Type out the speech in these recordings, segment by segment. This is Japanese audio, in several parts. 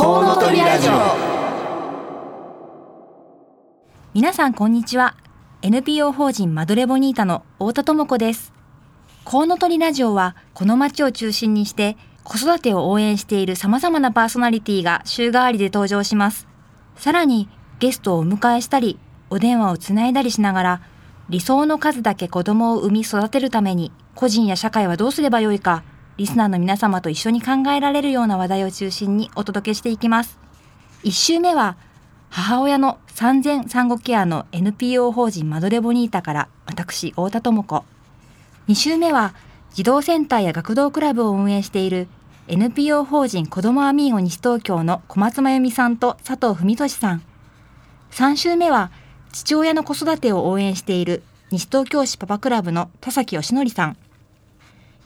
コウノトリラジオ。皆さんこんにちは。NPO 法人マドレボニータの太田智子です。コウノトリラジオはこの街を中心にして子育てを応援している様々なパーソナリティが週替わりで登場します。さらにゲストをお迎えしたりお電話をつないだりしながら理想の数だけ子供を産み育てるために個人や社会はどうすればよいかリスナーの皆様と一緒に考えられるような話題を中心にお届けしていきます。1週目は母親の産前産後ケアの NPO 法人マドレボニータから私太田智子。2週目は児童センターや学童クラブを運営している NPO 法人子どもアミーゴ西東京の小松真由美さんと佐藤文俊さん。3週目は父親の子育てを応援している西東京市パパクラブの田崎義則さん。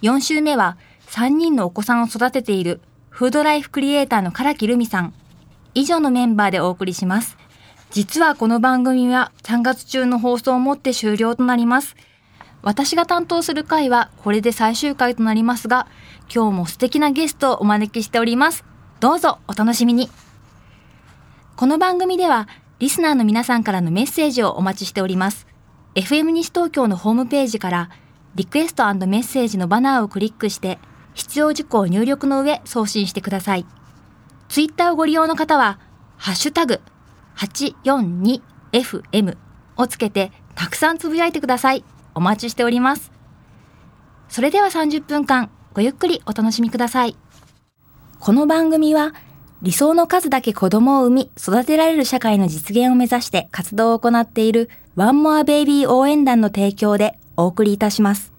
4週目は3人のお子さんを育てているフードライフクリエイターの唐木留美さん。以上のメンバーでお送りします。実はこの番組は3月中の放送をもって終了となります。私が担当する回はこれで最終回となりますが、今日も素敵なゲストをお招きしております。どうぞお楽しみに。この番組ではリスナーの皆さんからのメッセージをお待ちしております。FM 西東京のホームページからリクエストメッセージのバナーをクリックして必要事項を入力の上送信してください。ツイッターをご利用の方は、ハッシュタグ 842FM をつけてたくさんつぶやいてください。お待ちしております。それでは30分間ごゆっくりお楽しみください。この番組は理想の数だけ子供を産み育てられる社会の実現を目指して活動を行っているワンモアベイビー応援団の提供でお送りいたします。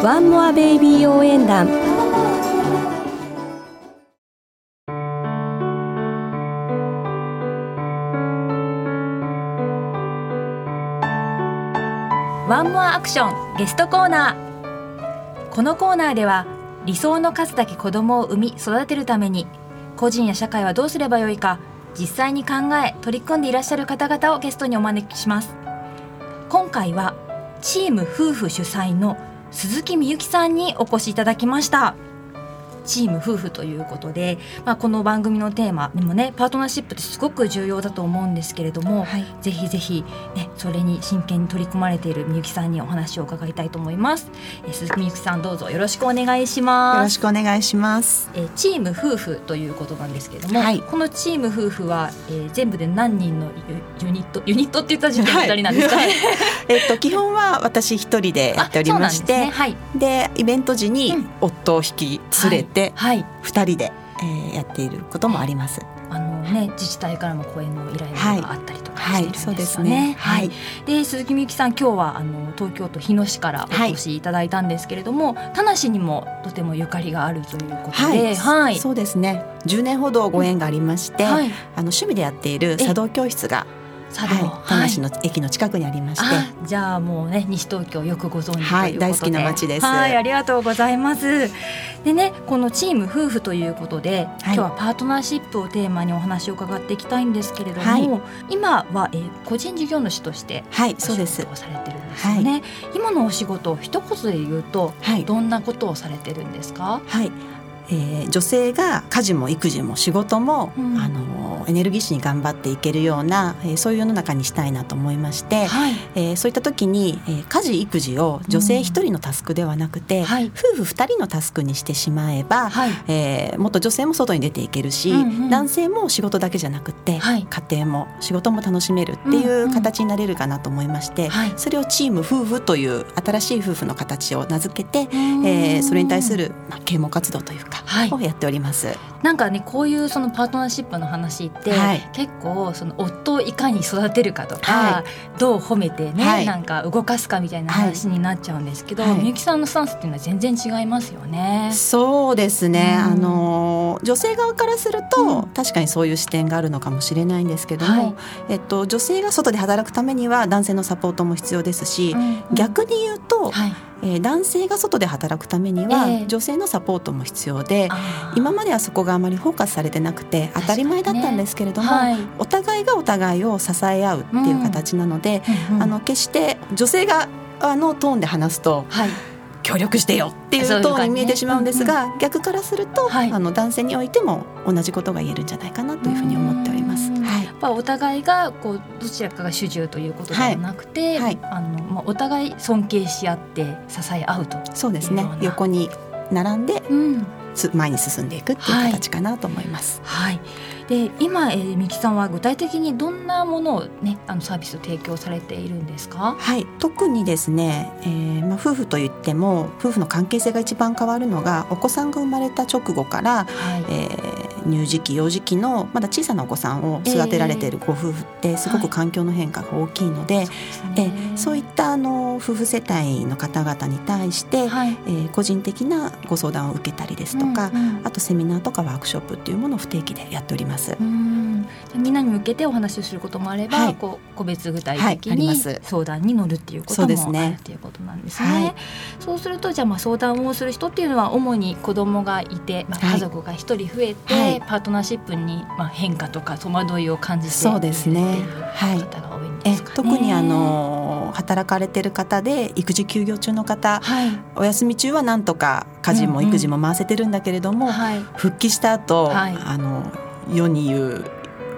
ワンモアベイビー応援団。ワンモアアクションゲストコーナー。このコーナーでは理想の数だけ子供を産み育てるために個人や社会はどうすればよいか実際に考え取り組んでいらっしゃる方々をゲストにお招きします。今回はチーム夫婦主催の鈴木みゆきさんにお越しいただきました。チーム夫婦ということで、まあ、この番組のテーマにもねパートナーシップってすごく重要だと思うんですけれども、はい。ぜひぜひ、ね、それに真剣に取り組まれているみゆきさんにお話を伺いたいと思います、えー鈴木みゆきさんどうぞよろしくお願いしよます。ろしくお願いします。えーチーム夫婦ということなんですけれども、はい。このチーム夫婦は、えー全部で何人のユユニットユニットって言った時点で二人なんですか、はい。えっと基本は私一人でやっておりまして、ですね。はい。でイベント時にうん。夫を引き連れてはい。二人で、えーやっていることもあります。あのね自治体からも講演の依頼があったりとかはい、してるんですよね。そうですね。はい、で鈴木みゆきさん今日はあの東京都日野市からお越しいただいたんですけれども、田無にもとてもゆかりがあるということで、はい、そうですね。10年ほどご縁がありまして、はい、あの趣味でやっている茶道教室が、佐渡、はい、田無の駅の近くにありまして、あじゃあもうね西東京よくご存知ということで、はい大好きな街です。はいありがとうございます。でねこのチーム夫婦ということで、はい。今日はパートナーシップをテーマにお話を伺っていきたいんですけれども、はい。今は、えー個人事業主としてはい、おそうです。をされてるんですよね、今のお仕事を一言で言うとはい、どんなことをされてるんですか？はい。えー女性が家事も育児も仕事も、うん。あのエネルギッシュに頑張っていけるような、えーそういう世の中にしたいなと思いまして、はい。えーそういった時に、えー家事育児を女性一人のタスクではなくて、はい。夫婦二人のタスクにしてしまえば、はい。えーもっと女性も外に出ていけるし、うんうん男性も仕事だけじゃなくて、はい。家庭も仕事も楽しめるっていうんううん形になれるかなと思いまして、はい。それをチーム夫婦という新しい夫婦の形を名付けて、うん。えーそれに対する、まあ、啓蒙活動というか、はいをやっております。なんかねこういうそのパートナーシップの話って、はい。結構その夫をいかに育てるかとか、はどう褒めてね、はい。なんか動かすかみたいな話になっちゃうんですけど、はい。みゆきさんのスタンスっていうのは全然違いますよね。そうですね、うん。あの女性側からすると、うん。確かにそういう視点があるのかもしれないんですけども、はい。えっと、女性が外で働くためには男性のサポートも必要ですし、うんうん。逆に言うと、はいえー男性が外で働くためには、ええ。女性のサポートも必要であー。今まではそこがあまりフォーカスされてなくて当たり前だったんですけれども、はい。お互いがお互いを支え合うっていう形なので、うんうん。あの決して女性があのトーンで話すとはい協力してよっていうそういう感じねトーンに見えてしまうんですが、逆からすると、はいあの男性においても同じことが言えるんじゃないかなというふうに思っております。うんはいやっぱお互いがこうどちらかが主従ということではなくて、はいはいあのまあお互い尊敬し合って支え合うと。そうですね横に並んでうん、つ前に進んでいくっていう形かなと思います。はい。で今、えー、みきさんは具体的にどんなものをねあのサービスを提供されているんですか？はい、特にですね、えーまあ、夫婦といっても夫婦の関係性が一番変わるのがお子さんが生まれた直後から、はい。えー乳児期幼児期のまだ小さなお子さんを育てられているご夫婦ってすごはいく環境の変化が大きいので、えーそういったあの夫婦世帯の方々に対して、はい。えー個人的なご相談を受けたりですとか、うんうん。あとセミナーとかワークショップっていうものを不定期でやっております。うんみんなに向けてお話をすることもあれば、はいこう個別具体的に相談に乗るっていうことですねもあるっていうことなんですね。はいそうするとじゃあまあ相談をする人っていうのは主に子供がいて、まあ、家族が一人増えて、はいパートナーシップにまあ変化とか戸惑いを感じてそうですねいるっていうはい方が多いんえですかね。特にあの働かれてる方で育児休業中の方はいお休み中はなんとか家事も育児も回せてるんだけれども、はい復帰した後、はいあの世に言う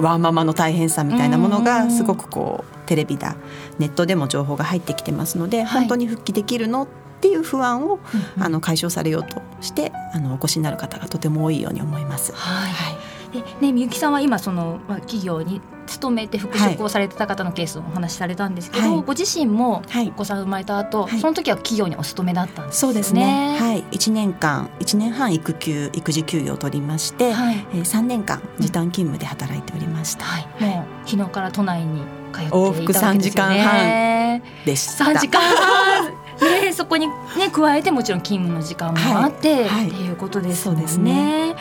ワーママの大変さみたいなものがすごくこうテレビだネットでも情報が入ってきてますので、はい。本当に復帰できるのっていう不安を、うん。あの解消されようとしてあのお越しになる方がとても多いように思います。はい。はいでねみゆきさんは今その、まあ、企業に勤めて復職をされてた方のケースをお話しされたんですけど、はいご自身もはいお子さん生まれた後、はいその時は企業にお勤めだったんですよね。そうですね。はい、一年間、一年半育休育児休業を取りまして、はいえー三年間時短勤務で働いておりました。はい、もう昨日から都内に通っていた往復わけですよ3時間ね。でした。三時間半。ね、そこにね加えてもちろん勤務の時間もあって、はいはいっていうことですもんね。そうですね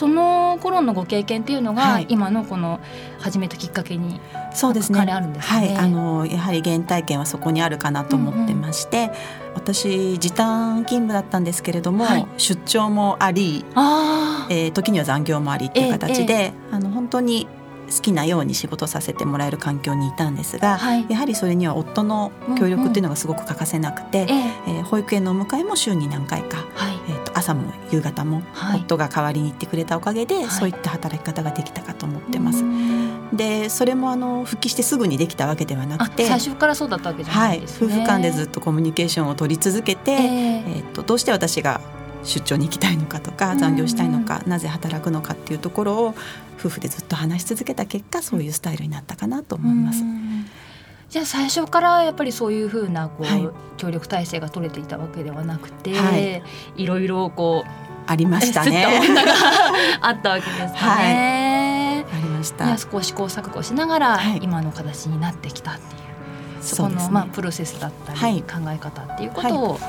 その頃のご経験っていうのが、はい。今のこの始めたきっかけにそうですね。あるんですね。はい、あのやはり原体験はそこにあるかなと思ってまして、私時短勤務だったんですけれども、はい。出張もあり、あえー時には残業もありっていう形で、えあの本当に好きなように仕事させてもらえる環境にいたんですが、はい。やはりそれには夫の協力っていうのがすごく欠かせなくて、えええー保育園のお迎えも週に何回か、はい。えー、と朝も夕方もはい。夫が代わりに行ってくれたおかげで、はい。そういった働き方ができたかと思ってます。うん。でそれもあの復帰してすぐにできたわけではなあくて最初からそうだったわけじゃなはいい、ですね。夫婦間でずっとコミュニケーションを取り続けて、ええ。えー、とどうして私が出張に行きたいのかとかうん。残業したいのか、なぜ働くのかっていうところを夫婦でずっと話し続けた結果そういうスタイルになったかなと思います。うんじゃあ最初からやっぱりそういうふうなこう、はい。協力体制が取れていたわけではなくて、はい。いろいろこうありましたね。女があったわけですかね。ありました。少し試行錯誤しながら、はい。今の形になってきたっていうそこのねまあプロセスだったり、はい。考え方っていうことを、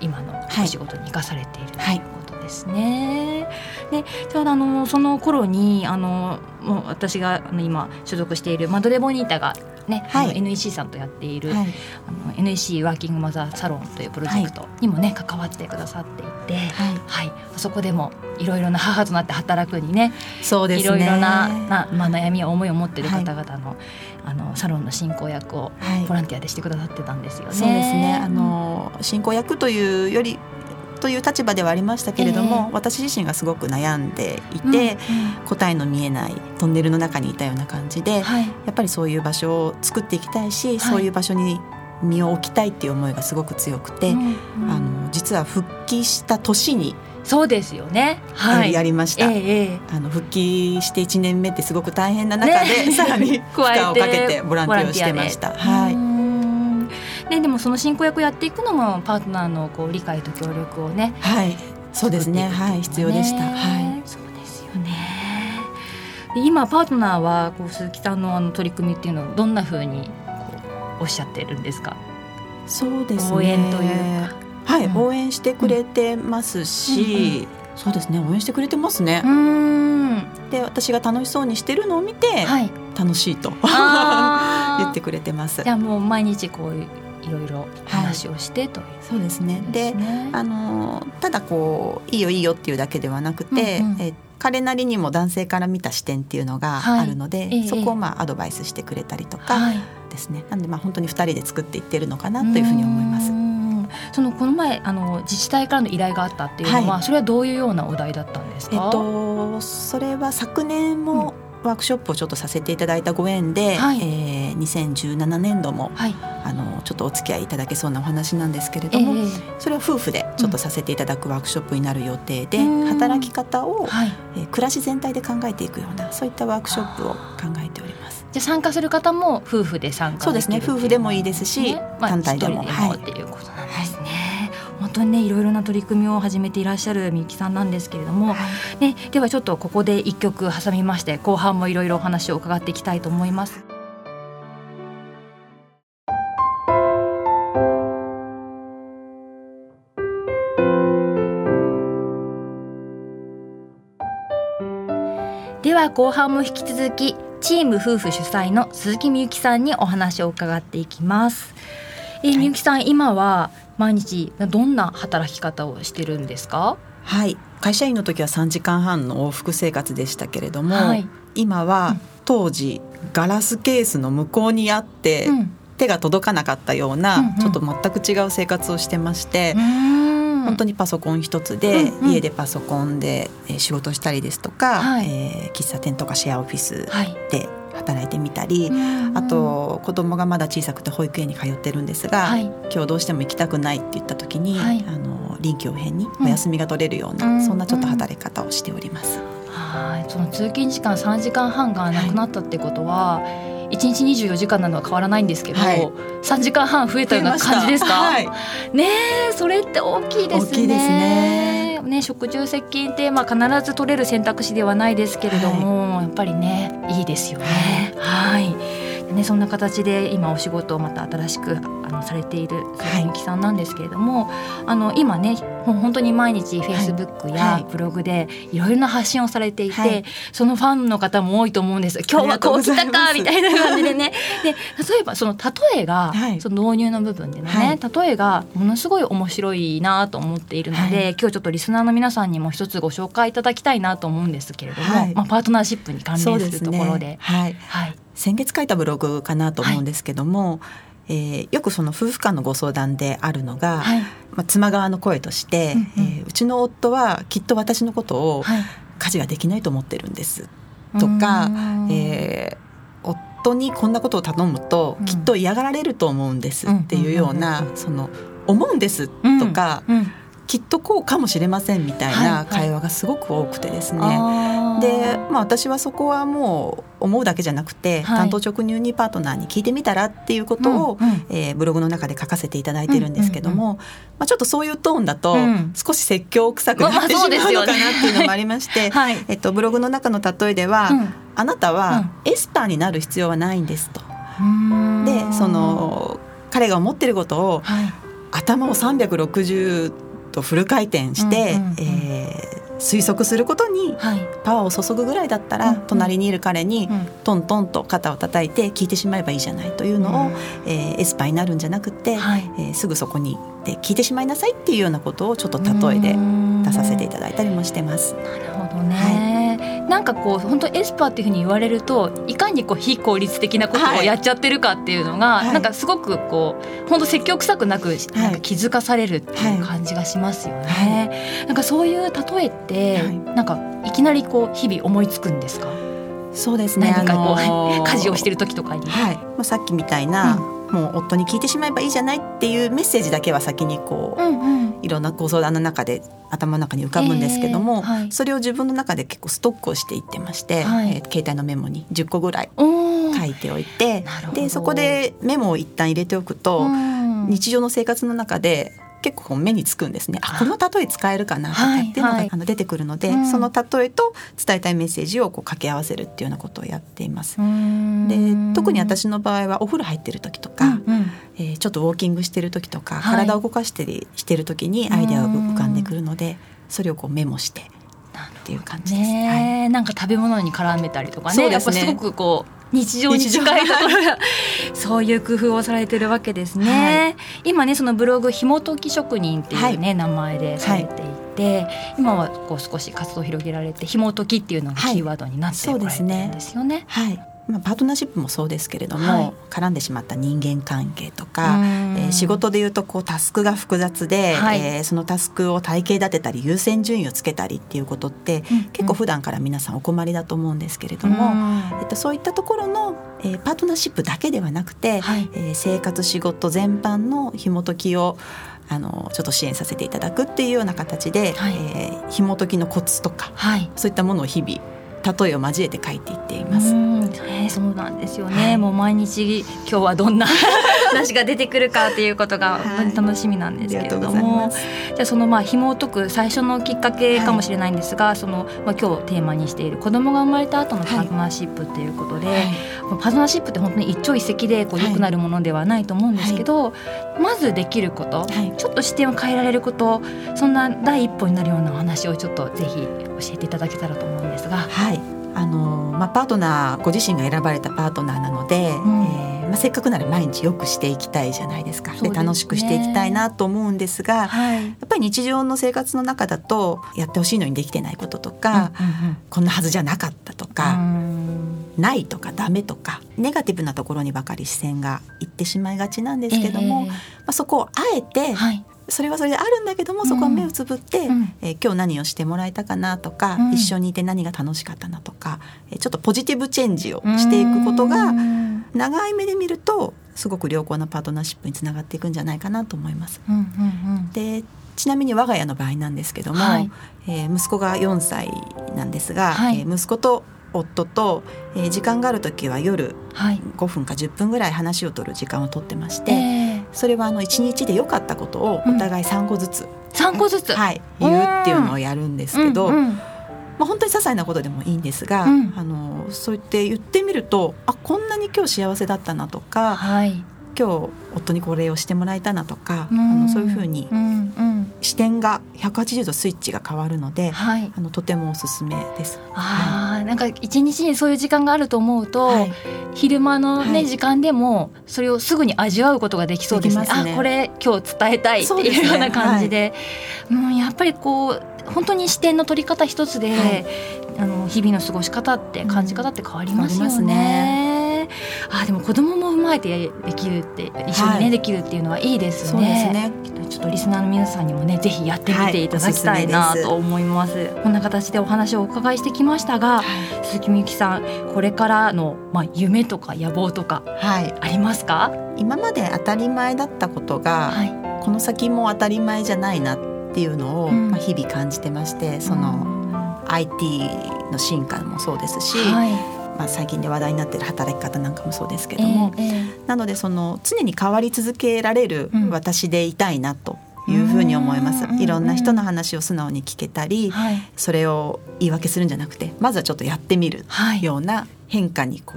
今のお仕事に生かされているとはいいうことですね。でちょうどあのその頃にあのもう私が今所属しているマドレボニータがね、はい。NEC さんとやっている、はい、あの NEC ワーキングマザーサロンというプロジェクトにもね、関わってくださっていて、はい、はい、そこでもいろいろな母となって働くにねそうですね。いろいろなな、まあ、悩みや思いを持っている方々の,、あのサロンの進行役をはい。ボランティアでしてくださってたんですよね。そうですね。あの進行役というよりという立場ではありましたけれども、私自身がすごく悩んでいうんて、うん。答えの見えないトンネルの中にいたような感じで、はい。やっぱりそういう場所を作っていきたいし、そういう場所に身を置きたいっていう思いがすごく強くて、うんうん。あの実は復帰した年にそうですよね。はい、やりました。ええええ。あの復帰して1年目ってすごく大変な中で、ね。さらに 負荷をかけてボランティアをしてました。はい、うんね、でもその進行役やっていくのもパートナーのこう理解と協力をねはい、そうですね。はい、必要でした。はい。そうですよね。で今パートナーはこう鈴木さんのあの取り組みっていうのをどんな風にこうおっしゃってるんですか？そうですね。応援というか。はい、うん応援してくれてますし、そうですね。応援してくれてますね。ん。で、私が楽しそうにしてるのを見て、はい。楽しいと 言ってくれてますじ。ゃあもう毎日こういろい。ろ話をしてという、そうですね。でね。あのただこういいよいいよっていうだけではなくて、うんうん。え彼なりにも男性から見た視点っていうのがはい。あるので、ええ。そこをまあアドバイスしてくれたりとかはい。ですね、なんでまあ本当に二人で作っていってるのかなというふうに思います。う。ん。そのこの前あの自治体からの依頼があったっていうのは、はい。それはどういうようなお題だったんですか？えっとそれは昨年もワークショップをちょっとさせていただいたご縁で、はいえー2017年度もはい。あのちょっとお付き合いいただけそうなお話なんですけれえども、えそれは夫婦でちょっとさせていただくワークショップになる予定で、うん働き方を、はい。えー暮らし全体で考えていくようなそういったワークショップを考えております。じゃあ参加する方も夫婦で参加そうですね夫婦でもいいですしまあ単体でもでもはいっていうことなんですね。本当にねいろいろな取り組みを始めていらっしゃるみゆきさんなんですけれども、ね、ではちょっとここで一曲挟みまして後半もいろいろお話を伺っていきたいと思います。では後半も引き続きチーム夫婦主催の鈴木みゆきさんにお話を伺っていきます。えーみゆきさん、今は毎日どんな働き方をしてるんですか？はい。会社員の時は3時間半の往復生活でしたけれども、はい。今は当時ガラスケースの向こうにあって、うん。手が届かなかったような、うんうん。ちょっと全く違う生活をしてまして、本本当にパソコン一つで、うんうん。家でパソコンでえー仕事したりですとか、はい。えー喫茶店とかシェアオフィスはい。で働いてみたり、あと子供がまだ小さくて保育園に通ってるんですが、はい。今日どうしても行きたくないって言った時に、はい。あの臨機応変にうんお休みが取れるような、うん。そんなちょっと働き方をしております。はい。その通勤時間3時間半がなくなったってことは、一日24時間なのは変わらないんですけど、はい。3時間半増えたような感じですか？はい、ねえそれって大きいですね。大きいですねね食住接近ってまあ必ず取れる選択肢ではないですけれども、やっぱりねいいですよね。はい。でねそんな形で今お仕事をまた新しくあのされている鈴木さんなんですけれども、あの今ねもう本当に毎日フェイスブックはやい。ブログでいろいろな発信をされていて、はい。そのファンの方も多いと思うんです。今日はこう来たかみたいな感じでね。で例えばその例えが、はい。その導入の部分でのね、はい。例えがものすごい面白いなと思っているので、はい。今日ちょっとリスナーの皆さんにも一つご紹介いただきたいなと思うんですけれども、はい。まあ、パートナーシップに関連るですすねところで。はい、はい、先月書いたブログかなと思うんですけども、えーよくその夫婦間のご相談であるのが、はい、まあ、妻側の声として、うんうん。えーうちの夫はきっと私のことをはい、家事ができないと思ってるんです。とか、えー夫にこんなことを頼むとうん。きっと嫌がられると思うんですっていうようなその思うんですーとか、うんうんきっとこうかもしれませんみたいはいはない。会話がすごく多くてですね。あー。で、まあ、私はそこはもう思うだけじゃなくて、はい。担当直入にパートナーに聞いてみたらっていうことを、うんうん。えーブログの中で書かせていただいてるんですけども、まあ、ちょっとそういうトーンだとうん。少し説教臭くなってまあまあしまうのかなっていうのもありまして、はい、えっと、ブログの中の例えでは、うん。あなたはエスパーになる必要はないんですと。うん。でその彼が思ってることをはい。頭を360度フル回転して、うんうんうん。えー推測することにはい。パワーを注ぐぐらいだったら、うんうん。隣にいる彼にうん。トントンと肩を叩いて聞いてしまえばいいじゃないというのを、えーエスパーになるんじゃなくて、はい。えーすぐそこにで聞いてしまいなさいっていうようなことをちょっと例えで出させていただいたりもしてます。なるほどね、なんかこう本当エスパーっていうふうに言われるといかにこう非効率的なことをやっちゃってるかっていうのが、はい。なんかすごくこう本当説教臭くなくなんか気づかされるっていう感じがしますよね。なんかそういう例えって、はい。なんかいきなりこう日々思いつくんですか？そうですね。何かこう、あのー。家事をしてる時とかに。はい、まあさっきみたいな、もう夫に聞いてしまえばいいじゃないっていうメッセージだけは先にこう、うんうん。いろんなご相談の中で頭の中に浮かぶんですけども、えーはい。それを自分の中で結構ストックをしていってまして、はい。えー携帯のメモに10個ぐらい書いておいてでそこでメモを一旦入れておくと、うん。日常の生活の中で結構目につくんですね。あこの例え使えるかなとかっていうのが、はいはい。あの出てくるので、うん。その例えと伝えたいメッセージをこう掛け合わせるっていうようなことをやっています。うん。で特に私の場合はお風呂入ってる時とか、うんうん。えーちょっとウォーキングしてる時とか、はい。体を動かしてりしてる時にアイデアが浮かんでくるのでそれをこうメモしてっていう感じです。はい。なんか食べ物に絡めたりとかね。ね。やっぱすごくこう日常に近いところが そういう工夫をされてるわけですね。今ねそのブログ「ひもとき職人」っていうね、名前でされていて、今はこう少し活動を広げられて「ひもとき」っていうのがキーワードになっておられてるんですよね。はいまあ、パートナーシップもそうですけれども、はい。絡んでしまった人間関係とか、うん。えー仕事でいうとこうタスクが複雑で、はい。えーそのタスクを体系立てたり優先順位をつけたりっていうことって、うん結構普段から皆さんお困りだと思うんですけれども、えっと、そういったところの、えーパートナーシップだけではなくて、はい。えー生活仕事全般の紐解きをあのちょっと支援させていただくっていうような形で、はい。えー紐解きのコツとかはい。そういったものを日々例えを交えて書いていっています。うん。ねそうなんですよね、はい。もう毎日今日はどんな 話が出てくるかっていうことがはい。本当に楽しみなんですけれども、ます。じゃあそのまあ紐を解く最初のきっかけかもしれないんですが、そのまあ今日テーマにしている子供が生まれた後のパートナーシップっていうことで、はい。パートナーシップって本当に一朝一夕でこうはい良くなるものではないと思うんですけど、まずできること、はい。ちょっと視点を変えられることそんな第一歩になるようなお話をちょっとぜひ教えていただけたらと思うんですが。はいあのまあ、パートナーご自身が選ばれたパートナーなので、ん。えーまあ、せっかくなら毎日よくしていきたいじゃないですか。ですね。で楽しくしていきたいなと思うんですが、はい。やっぱり日常の生活の中だとやってほしいのにできてないこととか、こんなはずじゃなかったとか、ないとかダメとかネガティブなところにばかり視線がいってしまいがちなんですけども、ええ。まあ、そこをあえて、はいそれはそれであるんだけどもそこは目をつぶって、うん。えー今日何をしてもらえたかなとか、うん。一緒にいて何が楽しかったなとか、えーちょっとポジティブチェンジをしていくことうがん。長い目で見るとすごく良好なパートナーシップにつながっていくんじゃないかなと思います。うんうんでちなみに我が家の場合なんですけども、はい。えー息子が4歳なんですが、はい。えー息子と夫と、えー時間がある時は夜うんはい。5分か10分ぐらい話を取る時間を取ってまして、ええそれはあの1日で良かったことをお互い3個ずつ、三個ずつ。はい、言うっていうのをやるんですけど、うん。うん。まあ、本当に些細なことでもいいんですが、うん。あのそう言って言ってみるとあこんなに今日幸せだったなとかはい。今日夫にこれをしてもらえたなとか、うん。あのそういうふうにうん。うん視点が180度スイッチが変わるので、はい。あのとてもおすすめです。あーなんか一日にそういう時間があると思うと、はい。昼間のね、はい。時間でもそれをすぐに味わうことができそうですね。すね。あこれ今日伝えたいっていうような感じで。うん、やっぱりこう本当に視点の取り方一つで、はい。あの日々の過ごし方って感じ方って変わりますよね。あでも子供も踏まえてできるって一緒にね、はい。できるっていうのはいいですそうですね。とリスナーの皆さんにもねぜひやってみていただきたいなはいおすすめですと思います。こんな形でお話をお伺いしてきましたが、鈴木みゆきさんこれからのまあ夢とか野望とかはい、ありますか？今まで当たり前だったことが、はい。この先も当たり前じゃないなっていうのを、うんまあ、日々感じてましてその、IT の進化もそうですし、はい。まあ、最近で話題になっている働き方なんかもそうですけども、えええなのでその常に変わり続けられるうん私でいたいなというふうに思います。うんいろんな人の話を素直に聞けたえり、はい。それを言い訳するんじゃなくてまずはちょっとやってみるはい。ような変化にこ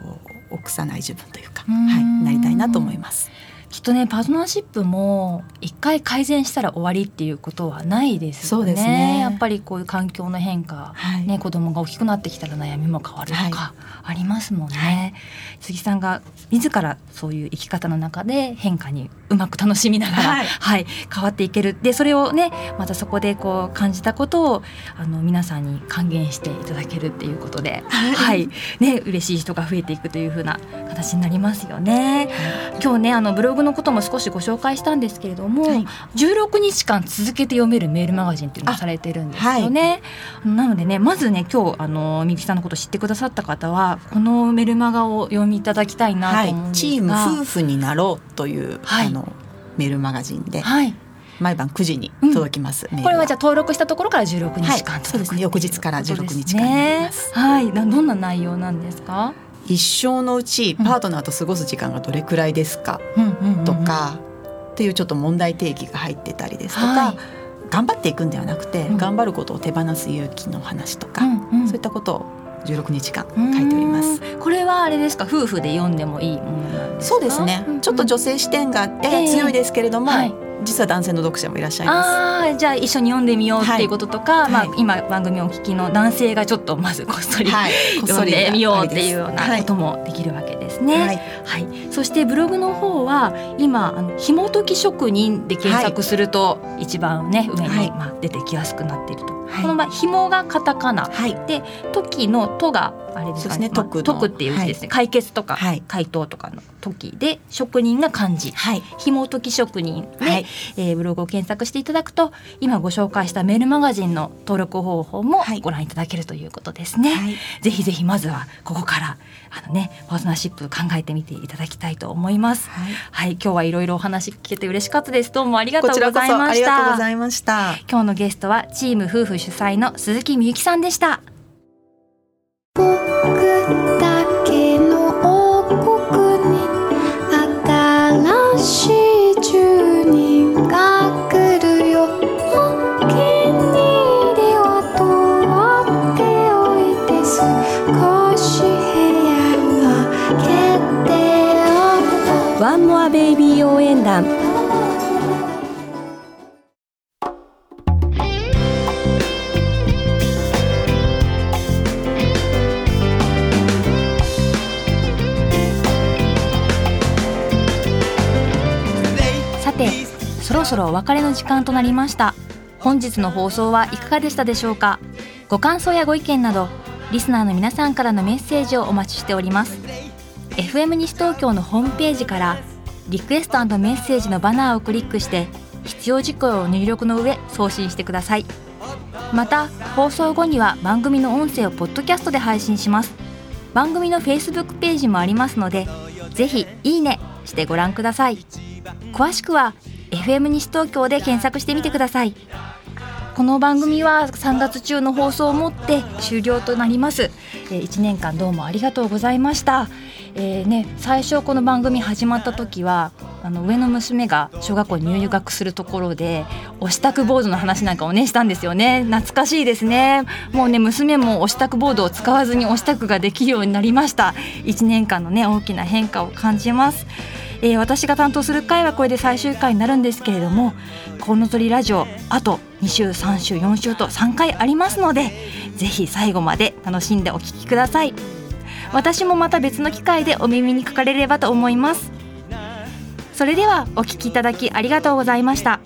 う臆さない自分というか、うんはい、なりたいなと思います。きっとねパートナーシップも一回改善したら終わりっていうことはないですよね。そうですねやっぱりこういう環境の変化、はいね子供が大きくなってきたら悩みも変わるとかありますもんね。杉さんが自らそういう生き方の中で変化にうまく楽しみながら、ははいい変わっていける。でそれをねまたそこでこう感じたことをあの皆さんに還元していただけるっていうことで、はい。ね嬉しい人が増えていくという風な形になりますよね。今日ねあのブログのことも少しご紹介したんですけれども、はい。16日間続けて読めるメールマガジンっていうのをされてるんですよね。なのでねまずね今日あのみゆきさんのこと知ってくださった方はこのメルマガを読みいただきたいなはいと思うん、ですチームが、夫婦になろうという、はい。あのメールマガジンで。はい、毎晩9時に届きます。メールこれはじゃあ登録したところから16日間はい。そうですね。翌日から16日間になります。はい、などんな内容なんですか？一生のうちパートナーと過ごす時間がどれくらいですか、うんうんうんうん。とかっていうちょっと問題提起が入ってたりですとか、はい。頑張っていくんではなくて、うん。頑張ることを手放す勇気の話とか、うんうん。そういったことを16日間書いております。うんこれはあれですか？夫婦で読んでもいいものなんですか？そうですね、ちょっと女性視点がやや強いですけれども、はい。実は男性の読者もいらっしゃいます。ああじゃあ一緒に読んでみようっていうこととか、はいはい。まあ今番組をお聞きの男性がちょっとまずこっそり、はい。読んでみようっていうようなはい。こともできるわけですね。ははい。い、そしてブログの方は今あの紐解き職人で検索すると一番ね上はい。にまあ出てきやすくなっていると。はい。この場合紐がカタカナ。はい。で時の「と」があれですか？ねそうですね。まあっていう字ですね、解決とか、はい。回答とかの時で職人が漢字。はい。紐解き職人。で、はい。えーブログを検索していただくと今ご紹介したメールマガジンの登録方法もはい。ご覧いただけるということですね。はい。ぜひぜひまずはここからあのねパートナーシップ考えてみていただきたいと思います。はい。はい、今日はいろいろお話聞けて嬉しかったです。どうもありがとうごこちらこざいましそありがとうごた。ざいました。今日のゲストはチーム夫婦主催の鈴木みゆきさんでした。僕だけの王国に新しい住人が来るよお気に入りはっておいて少し部屋を開けておくとワンモアベイビー応援団。ろそろお別れの時間となりました。本日の放送はいかがでしたでしょうか？ご感想やご意見などリスナーの皆さんからのメッセージをお待ちしております。FM 西東京のホームページからリクエストメッセージのバナーをクリックして必要事項を入力の上送信してください。また放送後には番組の音声をポッドキャストで配信します。番組の Facebook ページもありますのでぜひいいねしてご覧ください。詳しくは FM 西東京で検索してみてください。この番組は3月中の放送をもって終了となります、えー1年間どうもありがとうございました、えーね、最初この番組始まった時はあの上の娘が小学校に入学するところでお支度ボードの話なんかをねしたんですよね。懐かしいですね。もうね娘もお支度ボードを使わずにお支度ができるようになりました。1年間のね大きな変化を感じます。えー私が担当する回はこれで最終回になるんですけれども「コウノトリラジオ」あと2週3週4週と3回ありますのでぜひ最後まで楽しんでお聞きください。私もまた別の機会でお耳にかかれればと思います。それではお聞きいただきありがとうございました。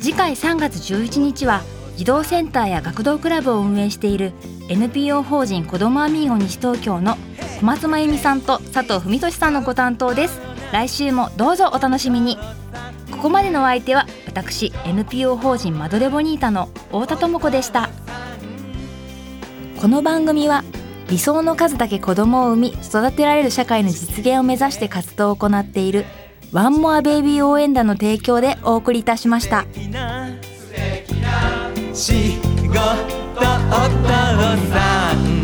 次回3月11日は児童センターや学童クラブを運営している NPO 法人子どもアミーゴ西東京の小松真由美さんと佐藤文俊さんのご担当です。来週もどうぞお楽しみにここまでのお相手は私 NPO 法人マドレボニータの太田智子でしたこの番組は理想の数だけ子供を産み育てられる社会の実現を目指して活動を行っているワンモアベイビー応援団の提供でお送りいたしました。仕事をさん